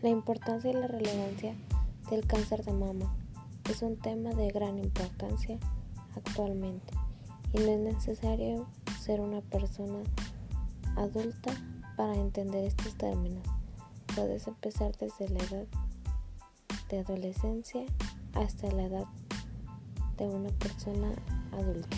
La importancia y la relevancia del cáncer de mama es un tema de gran importancia actualmente y no es necesario ser una persona adulta para entender estos términos. Puedes empezar desde la edad de adolescencia hasta la edad de una persona adulta.